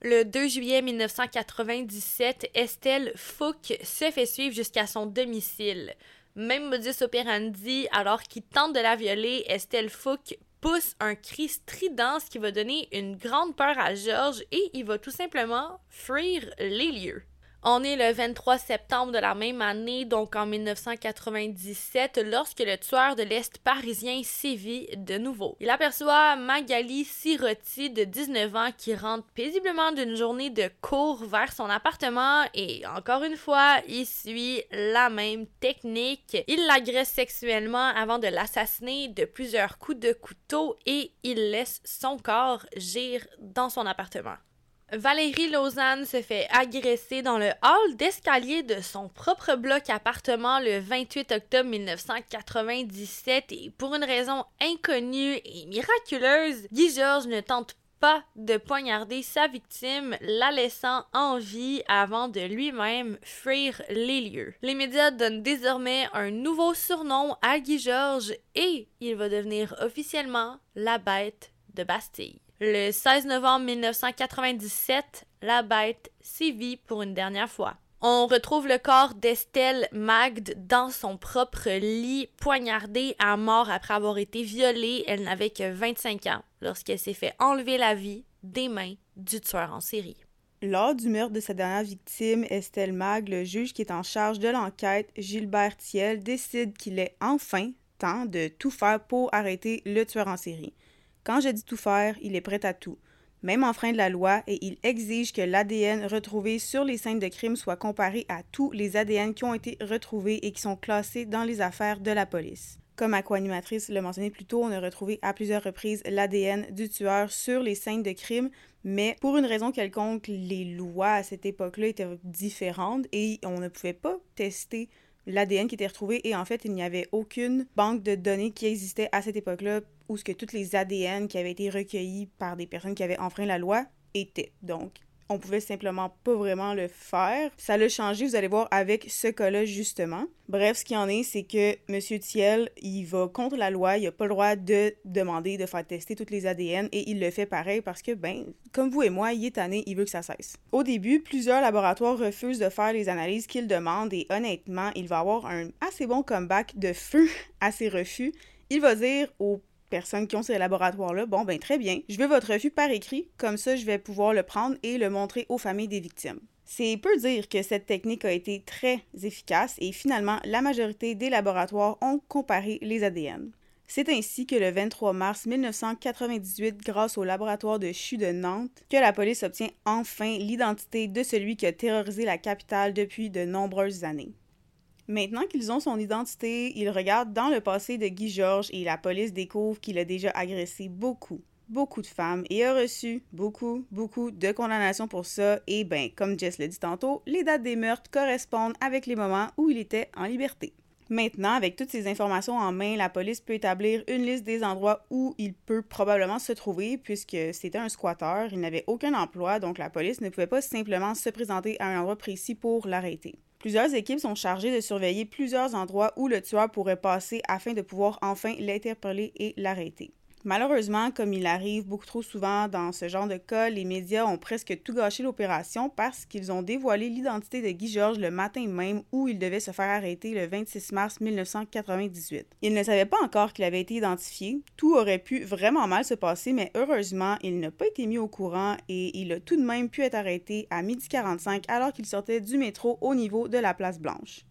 Le 2 juillet 1997, Estelle Fouque se fait suivre jusqu'à son domicile. Même modus operandi, alors qu'il tente de la violer, Estelle Fouque pousse un cri strident, qui va donner une grande peur à Georges et il va tout simplement fuir les lieux. On est le 23 septembre de la même année, donc en 1997, lorsque le tueur de l'Est parisien sévit de nouveau. Il aperçoit Magali Sirotti de 19 ans qui rentre paisiblement d'une journée de cours vers son appartement et encore une fois, il suit la même technique. Il l'agresse sexuellement avant de l'assassiner de plusieurs coups de couteau et il laisse son corps gire dans son appartement. Valérie Lausanne se fait agresser dans le hall d'escalier de son propre bloc appartement le 28 octobre 1997 et pour une raison inconnue et miraculeuse, Guy Georges ne tente pas de poignarder sa victime, la laissant en vie avant de lui-même fuir les lieux. Les médias donnent désormais un nouveau surnom à Guy Georges et il va devenir officiellement la bête de Bastille. Le 16 novembre 1997, la bête sévit pour une dernière fois. On retrouve le corps d'Estelle Magde dans son propre lit, poignardée à mort après avoir été violée. Elle n'avait que 25 ans lorsqu'elle s'est fait enlever la vie des mains du tueur en série. Lors du meurtre de sa dernière victime, Estelle Mag, le juge qui est en charge de l'enquête, Gilbert Thiel, décide qu'il est enfin temps de tout faire pour arrêter le tueur en série. Quand je dis tout faire, il est prêt à tout, même enfreint de la loi, et il exige que l'ADN retrouvé sur les scènes de crime soit comparé à tous les ADN qui ont été retrouvés et qui sont classés dans les affaires de la police. Comme ma co-animatrice l'a mentionné plus tôt, on a retrouvé à plusieurs reprises l'ADN du tueur sur les scènes de crime, mais pour une raison quelconque, les lois à cette époque-là étaient différentes et on ne pouvait pas tester l'ADN qui était retrouvé et en fait, il n'y avait aucune banque de données qui existait à cette époque-là où ce que toutes les ADN qui avaient été recueillis par des personnes qui avaient enfreint la loi étaient. Donc, on pouvait simplement pas vraiment le faire. Ça l'a changé, vous allez voir, avec ce cas-là, justement. Bref, ce qu'il en est, c'est que M. Thiel, il va contre la loi, il a pas le droit de demander de faire tester toutes les ADN et il le fait pareil parce que, ben, comme vous et moi, il est tanné, il veut que ça cesse. Au début, plusieurs laboratoires refusent de faire les analyses qu'il demande et honnêtement, il va avoir un assez bon comeback de feu à ses refus. Il va dire aux personnes qui ont ces laboratoires-là, bon, ben très bien, je veux votre refus par écrit, comme ça je vais pouvoir le prendre et le montrer aux familles des victimes. C'est peu dire que cette technique a été très efficace et finalement, la majorité des laboratoires ont comparé les ADN. C'est ainsi que le 23 mars 1998, grâce au laboratoire de CHU de Nantes, que la police obtient enfin l'identité de celui qui a terrorisé la capitale depuis de nombreuses années. Maintenant qu'ils ont son identité, ils regardent dans le passé de Guy Georges et la police découvre qu'il a déjà agressé beaucoup, beaucoup de femmes et a reçu beaucoup, beaucoup de condamnations pour ça. Et ben, comme Jess l'a dit tantôt, les dates des meurtres correspondent avec les moments où il était en liberté. Maintenant, avec toutes ces informations en main, la police peut établir une liste des endroits où il peut probablement se trouver, puisque c'était un squatteur, il n'avait aucun emploi, donc la police ne pouvait pas simplement se présenter à un endroit précis pour l'arrêter. Plusieurs équipes sont chargées de surveiller plusieurs endroits où le tueur pourrait passer afin de pouvoir enfin l'interpeller et l'arrêter. Malheureusement, comme il arrive beaucoup trop souvent dans ce genre de cas, les médias ont presque tout gâché l'opération parce qu'ils ont dévoilé l'identité de Guy Georges le matin même où il devait se faire arrêter le 26 mars 1998. Il ne savait pas encore qu'il avait été identifié. Tout aurait pu vraiment mal se passer, mais heureusement, il n'a pas été mis au courant et il a tout de même pu être arrêté à 12h45 alors qu'il sortait du métro au niveau de la place Blanche.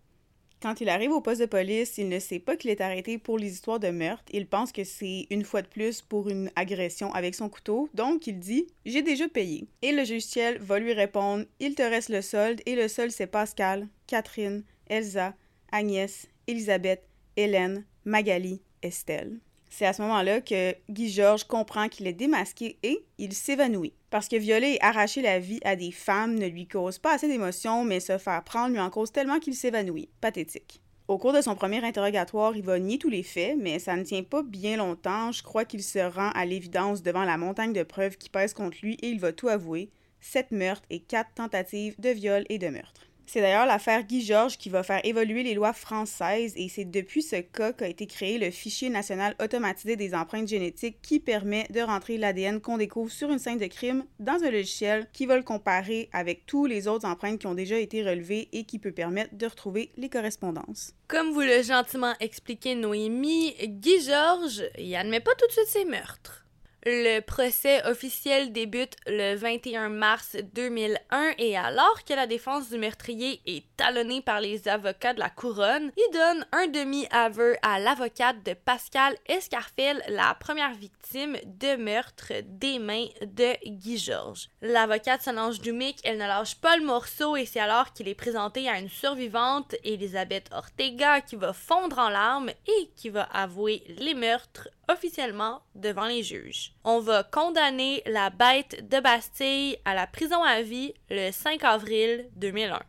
Quand il arrive au poste de police, il ne sait pas qu'il est arrêté pour les histoires de meurtre. Il pense que c'est une fois de plus pour une agression avec son couteau, donc il dit J'ai déjà payé. Et le juge Ciel va lui répondre Il te reste le solde, et le solde c'est Pascal, Catherine, Elsa, Agnès, Elisabeth, Hélène, Magali, Estelle. C'est à ce moment-là que Guy Georges comprend qu'il est démasqué et il s'évanouit. Parce que violer et arracher la vie à des femmes ne lui cause pas assez d'émotions, mais se faire prendre lui en cause tellement qu'il s'évanouit. Pathétique. Au cours de son premier interrogatoire, il va nier tous les faits, mais ça ne tient pas bien longtemps. Je crois qu'il se rend à l'évidence devant la montagne de preuves qui pèse contre lui et il va tout avouer. Sept meurtres et quatre tentatives de viol et de meurtre. C'est d'ailleurs l'affaire Guy Georges qui va faire évoluer les lois françaises et c'est depuis ce cas qu'a été créé le fichier national automatisé des empreintes génétiques qui permet de rentrer l'ADN qu'on découvre sur une scène de crime dans un logiciel qui va le comparer avec tous les autres empreintes qui ont déjà été relevées et qui peut permettre de retrouver les correspondances. Comme vous l'a gentiment expliqué Noémie, Guy Georges, il admet pas tout de suite ses meurtres. Le procès officiel débute le 21 mars 2001 et alors que la défense du meurtrier est talonnée par les avocats de la couronne, il donne un demi-aveu à l'avocate de Pascal Escarfel, la première victime de meurtre des mains de Guy Georges. L'avocate Solange Dumic, elle ne lâche pas le morceau et c'est alors qu'il est présenté à une survivante, Elisabeth Ortega, qui va fondre en larmes et qui va avouer les meurtres officiellement devant les juges. On va condamner la bête de Bastille à la prison à vie le 5 avril 2001.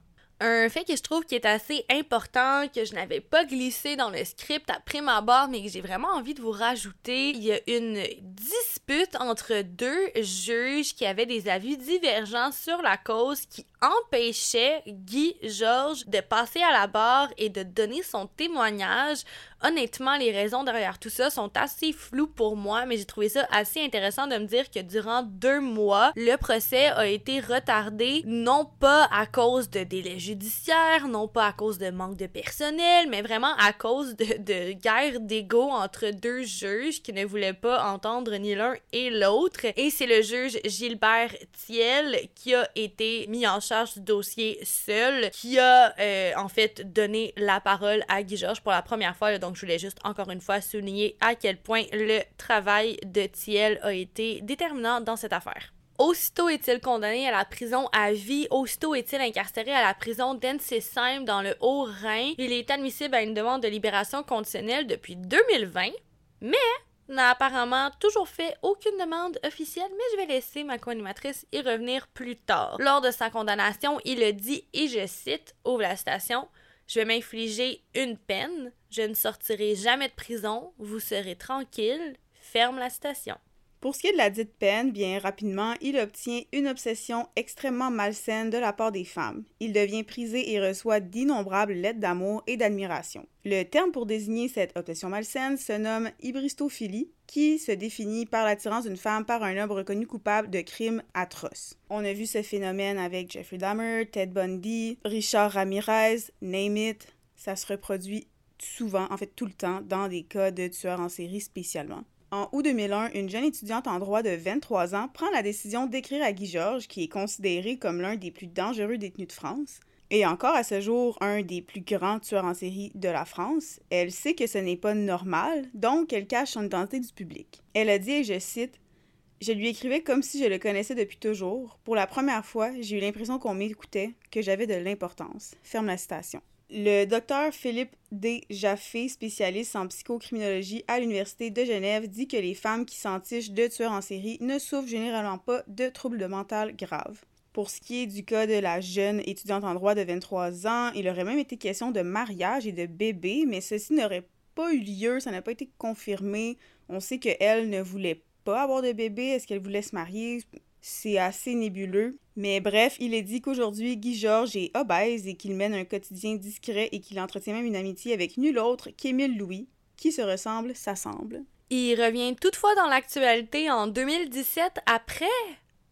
Un fait que je trouve qui est assez important, que je n'avais pas glissé dans le script après ma barre, mais que j'ai vraiment envie de vous rajouter, il y a une dispute entre deux juges qui avaient des avis divergents sur la cause qui empêchait Guy Georges de passer à la barre et de donner son témoignage. Honnêtement, les raisons derrière tout ça sont assez floues pour moi, mais j'ai trouvé ça assez intéressant de me dire que durant deux mois, le procès a été retardé, non pas à cause de délais judiciaires, non pas à cause de manque de personnel, mais vraiment à cause de, guerre d'ego entre deux juges qui ne voulaient pas entendre ni l'un et l'autre. Et c'est le juge Gilbert Thiel qui a été mis en charge du dossier seul, qui a euh, en fait donné la parole à Guy Georges pour la première fois. donc, je voulais juste encore une fois souligner à quel point le travail de Thiel a été déterminant dans cette affaire. Aussitôt est-il condamné à la prison à vie, aussitôt est-il incarcéré à la prison d'Ensisheim dans le Haut-Rhin. Il est admissible à une demande de libération conditionnelle depuis 2020, mais n'a apparemment toujours fait aucune demande officielle, mais je vais laisser ma co-animatrice y revenir plus tard. Lors de sa condamnation, il a dit, et je cite, ouvre la station, je vais m'infliger une peine, je ne sortirai jamais de prison, vous serez tranquille, ferme la station. Pour ce qui est de la dite peine, bien rapidement, il obtient une obsession extrêmement malsaine de la part des femmes. Il devient prisé et reçoit d'innombrables lettres d'amour et d'admiration. Le terme pour désigner cette obsession malsaine se nomme hybristophilie, qui se définit par l'attirance d'une femme par un homme reconnu coupable de crimes atroces. On a vu ce phénomène avec Jeffrey Dahmer, Ted Bundy, Richard Ramirez, name it. Ça se reproduit souvent, en fait tout le temps, dans des cas de tueurs en série spécialement. En août 2001, une jeune étudiante en droit de 23 ans prend la décision d'écrire à Guy Georges, qui est considéré comme l'un des plus dangereux détenus de France, et encore à ce jour un des plus grands tueurs en série de la France. Elle sait que ce n'est pas normal, donc elle cache son identité du public. Elle a dit, et je cite, je lui écrivais comme si je le connaissais depuis toujours. Pour la première fois, j'ai eu l'impression qu'on m'écoutait, que j'avais de l'importance. Ferme la citation. Le docteur Philippe D. Spécialiste en psychocriminologie à l'Université de Genève, dit que les femmes qui s'entichent de tueurs en série ne souffrent généralement pas de troubles de mental graves. Pour ce qui est du cas de la jeune étudiante en droit de 23 ans, il aurait même été question de mariage et de bébé, mais ceci n'aurait pas eu lieu, ça n'a pas été confirmé. On sait qu'elle ne voulait pas avoir de bébé, est-ce qu'elle voulait se marier? C'est assez nébuleux. Mais bref, il est dit qu'aujourd'hui, Guy Georges est obèse et qu'il mène un quotidien discret et qu'il entretient même une amitié avec nul autre qu'Émile Louis. Qui se ressemble, s'assemble. Il revient toutefois dans l'actualité en 2017 après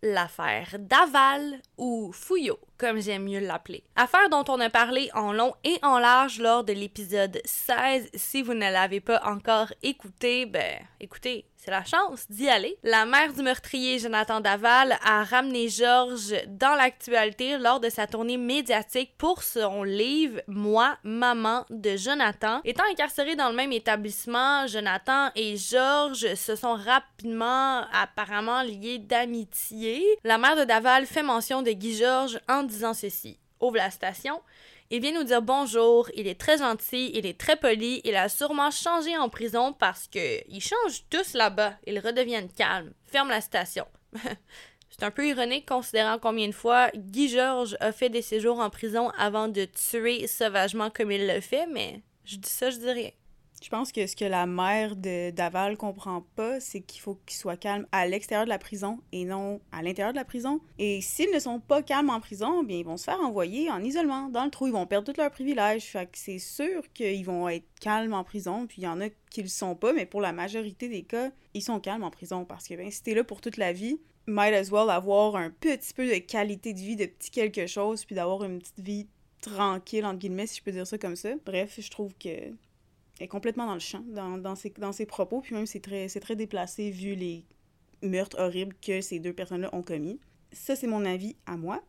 l'affaire Daval ou Fouillot, comme j'aime mieux l'appeler. Affaire dont on a parlé en long et en large lors de l'épisode 16. Si vous ne l'avez pas encore écouté, ben écoutez, c'est la chance d'y aller. La mère du meurtrier Jonathan Daval a ramené Georges dans l'actualité lors de sa tournée médiatique pour son livre Moi, maman de Jonathan. Étant incarcéré dans le même établissement, Jonathan et Georges se sont rapidement apparemment liés d'amitié. La mère de Daval fait mention de Guy Georges en disant ceci. Ouvre la station. Il vient nous dire bonjour, il est très gentil, il est très poli, il a sûrement changé en prison parce que ils changent tous là-bas, ils redeviennent calmes. Ferme la station. C'est un peu ironique considérant combien de fois Guy Georges a fait des séjours en prison avant de tuer sauvagement comme il le fait, mais je dis ça, je dis rien. Je pense que ce que la mère de Daval comprend pas, c'est qu'il faut qu'ils soient calmes à l'extérieur de la prison et non à l'intérieur de la prison. Et s'ils ne sont pas calmes en prison, bien ils vont se faire envoyer en isolement dans le trou, ils vont perdre tous leurs privilèges. Fait que c'est sûr qu'ils vont être calmes en prison, puis il y en a qui le sont pas, mais pour la majorité des cas, ils sont calmes en prison parce que ben si t'es là pour toute la vie, might as well avoir un petit peu de qualité de vie, de petit quelque chose, puis d'avoir une petite vie tranquille, entre guillemets, si je peux dire ça comme ça. Bref, je trouve que est complètement dans le champ, dans, dans, ses, propos, puis même c'est très, c'est très déplacé vu les meurtres horribles que ces deux personnes-là ont commis. Ça, c'est mon avis à moi.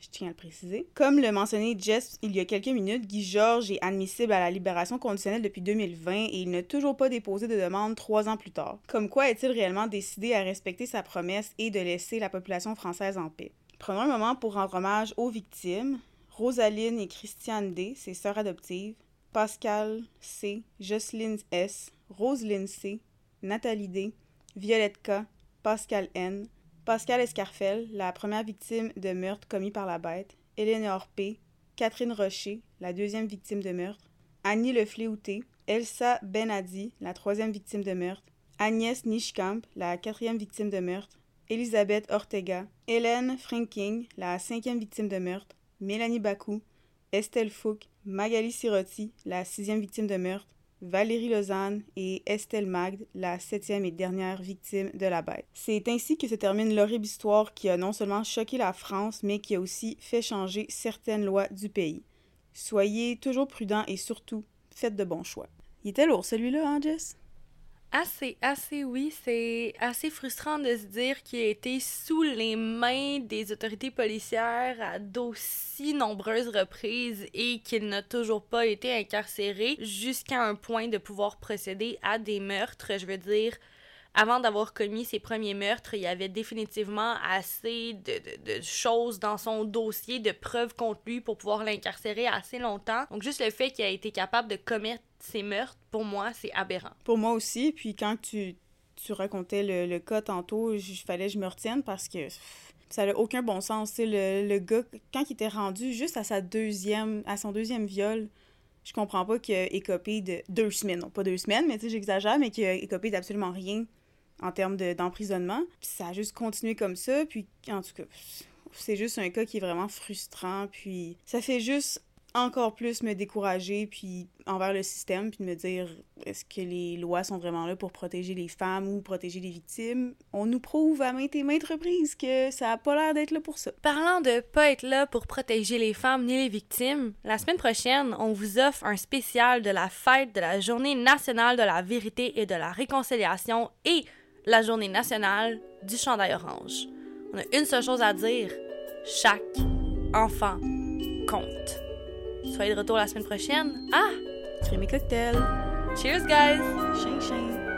Je tiens à le préciser. Comme le mentionnait Jess il y a quelques minutes, Guy Georges est admissible à la libération conditionnelle depuis 2020 et il n'a toujours pas déposé de demande trois ans plus tard. Comme quoi est-il réellement décidé à respecter sa promesse et de laisser la population française en paix? Prenons un moment pour rendre hommage aux victimes. Rosaline et Christiane D, ses sœurs adoptives, Pascal C, Jocelyne S, Roselyne C, Nathalie D, Violette K, Pascal N, Pascal Escarfel, la première victime de meurtre commis par la bête, Eleanor P, Catherine Rocher, la deuxième victime de meurtre, Annie Le Fléouté, Elsa Benadi, la troisième victime de meurtre, Agnès Nishkamp, la quatrième victime de meurtre, Elisabeth Ortega, Hélène Franking, la cinquième victime de meurtre, Mélanie Bakou, Estelle Fouque, Magali Sirotti, la sixième victime de meurtre, Valérie Lausanne et Estelle Magde, la septième et dernière victime de la bête. C'est ainsi que se termine l'horrible histoire qui a non seulement choqué la France, mais qui a aussi fait changer certaines lois du pays. Soyez toujours prudents et surtout, faites de bons choix. Il était lourd celui-là, hein? Assez, assez, oui. C'est assez frustrant de se dire qu'il a été sous les mains des autorités policières à d'aussi nombreuses reprises et qu'il n'a toujours pas été incarcéré jusqu'à un point de pouvoir procéder à des meurtres. Je veux dire, avant d'avoir commis ses premiers meurtres, il y avait définitivement assez de, de, choses dans son dossier, de preuves contre lui pour pouvoir l'incarcérer assez longtemps. Donc juste le fait qu'il a été capable de commettre ces meurtres, pour moi, c'est aberrant. Pour moi aussi, puis quand tu, tu racontais le, le cas tantôt, il fallait que je me retienne parce que ça n'a aucun bon sens. Le, le gars, quand il était rendu juste à sa deuxième, à son deuxième viol, je comprends pas qu'il ait écopé de deux semaines, non pas deux semaines, mais tu sais, j'exagère, mais qu'il ait écopé d'absolument rien en termes d'emprisonnement. puis ça a juste continué comme ça, puis en tout cas, c'est juste un cas qui est vraiment frustrant, puis ça fait juste encore plus me décourager puis envers le système puis de me dire est-ce que les lois sont vraiment là pour protéger les femmes ou protéger les victimes? On nous prouve à maintes et maintes reprises que ça a pas l'air d'être là pour ça. Parlant de pas être là pour protéger les femmes ni les victimes la semaine prochaine on vous offre un spécial de la fête de la journée nationale de la vérité et de la réconciliation et la journée nationale du chandail orange. On a une seule chose à dire chaque enfant compte Soyez de retour la semaine prochaine. Ah! Crémé cocktail. Cheers, guys! Ching, ching.